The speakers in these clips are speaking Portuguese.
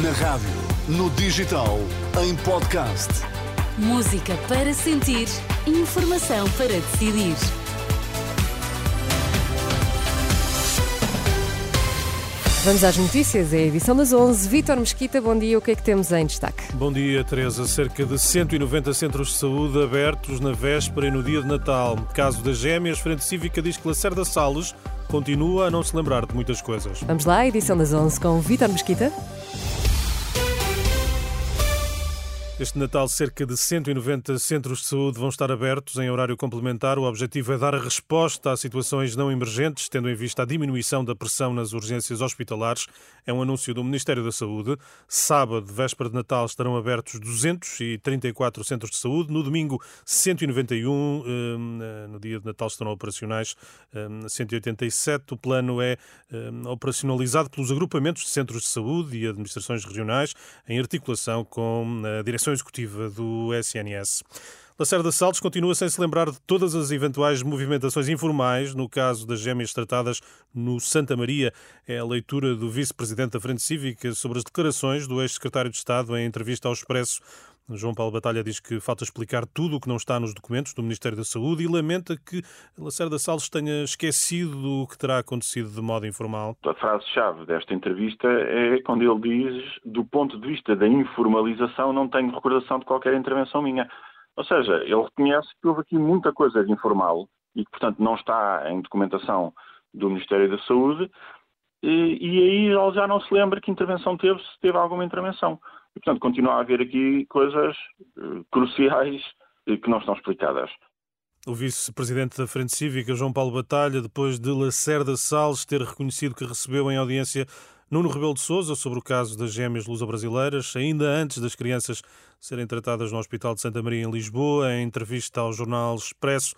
Na rádio, no digital, em podcast. Música para sentir, informação para decidir. Vamos às notícias, é a edição das 11. Vítor Mesquita, bom dia. O que é que temos em destaque? Bom dia, Teresa. Cerca de 190 centros de saúde abertos na véspera e no dia de Natal. Caso das gêmeas, Frente Cívica diz que Lacerda Salles continua a não se lembrar de muitas coisas. Vamos lá, edição das 11 com Vítor Mesquita. Este Natal, cerca de 190 centros de saúde vão estar abertos em horário complementar. O objetivo é dar resposta a situações não emergentes, tendo em vista a diminuição da pressão nas urgências hospitalares. É um anúncio do Ministério da Saúde. Sábado, véspera de Natal, estarão abertos 234 centros de saúde. No domingo, 191. Hum, eh, no dia de Natal estarão operacionais 187. Hum, o plano é hum, operacionalizado pelos agrupamentos de centros de saúde e administrações regionais, em articulação com a direção executiva do SNS. Lacerda Salles continua sem se lembrar de todas as eventuais movimentações informais no caso das gêmeas tratadas no Santa Maria. É a leitura do vice-presidente da Frente Cívica sobre as declarações do ex-secretário de Estado em entrevista ao Expresso. João Paulo Batalha diz que falta explicar tudo o que não está nos documentos do Ministério da Saúde e lamenta que Lacerda Salles tenha esquecido o que terá acontecido de modo informal. A frase-chave desta entrevista é quando ele diz, do ponto de vista da informalização, não tenho recordação de qualquer intervenção minha. Ou seja, ele reconhece que houve aqui muita coisa de informal e que, portanto, não está em documentação do Ministério da Saúde e, e aí ele já não se lembra que intervenção teve, se teve alguma intervenção. E, portanto, continua a haver aqui coisas uh, cruciais uh, que não estão explicadas. O vice-presidente da Frente Cívica, João Paulo Batalha, depois de Lacerda Salles ter reconhecido que recebeu em audiência Nuno Rebelo de Sousa sobre o caso das gêmeas luso-brasileiras, ainda antes das crianças serem tratadas no Hospital de Santa Maria em Lisboa, em entrevista ao jornal Expresso,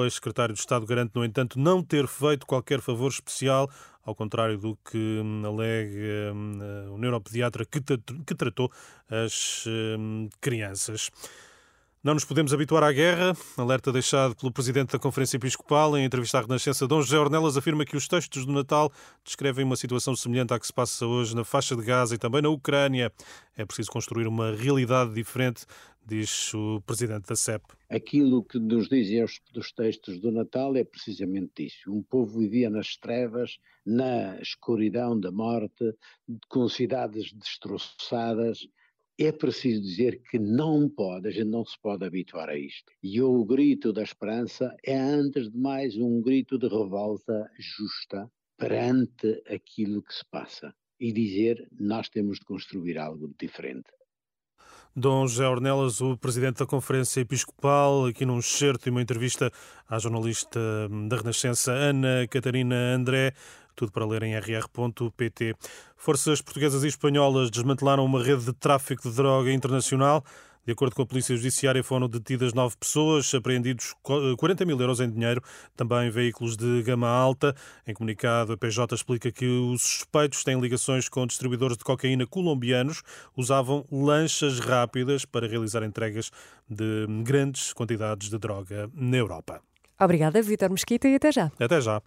o ex-secretário de Estado garante, no entanto, não ter feito qualquer favor especial, ao contrário do que hum, alega hum, o neuropediatra que, que tratou as hum, crianças. Não nos podemos habituar à guerra. Alerta deixado pelo presidente da Conferência Episcopal em entrevista à Renascença. Dom José Ornelas afirma que os textos do Natal descrevem uma situação semelhante à que se passa hoje na faixa de Gaza e também na Ucrânia. É preciso construir uma realidade diferente, diz o presidente da CEP. Aquilo que nos dizem os, textos do Natal é precisamente isso. Um povo vivia nas trevas, na escuridão da morte, com cidades destroçadas é preciso dizer que não pode, a gente não se pode habituar a isto. E o grito da esperança é, antes de mais, um grito de revolta justa perante aquilo que se passa. E dizer, nós temos de construir algo diferente. Dom José Ornelas, o presidente da Conferência Episcopal, aqui num certo e uma entrevista à jornalista da Renascença, Ana Catarina André. Tudo para ler em rr.pt. Forças portuguesas e espanholas desmantelaram uma rede de tráfico de droga internacional. De acordo com a Polícia Judiciária, foram detidas nove pessoas, apreendidos 40 mil euros em dinheiro, também veículos de gama alta. Em comunicado, a PJ explica que os suspeitos têm ligações com distribuidores de cocaína colombianos, usavam lanchas rápidas para realizar entregas de grandes quantidades de droga na Europa. Obrigada, Vítor Mesquita, e até já. Até já.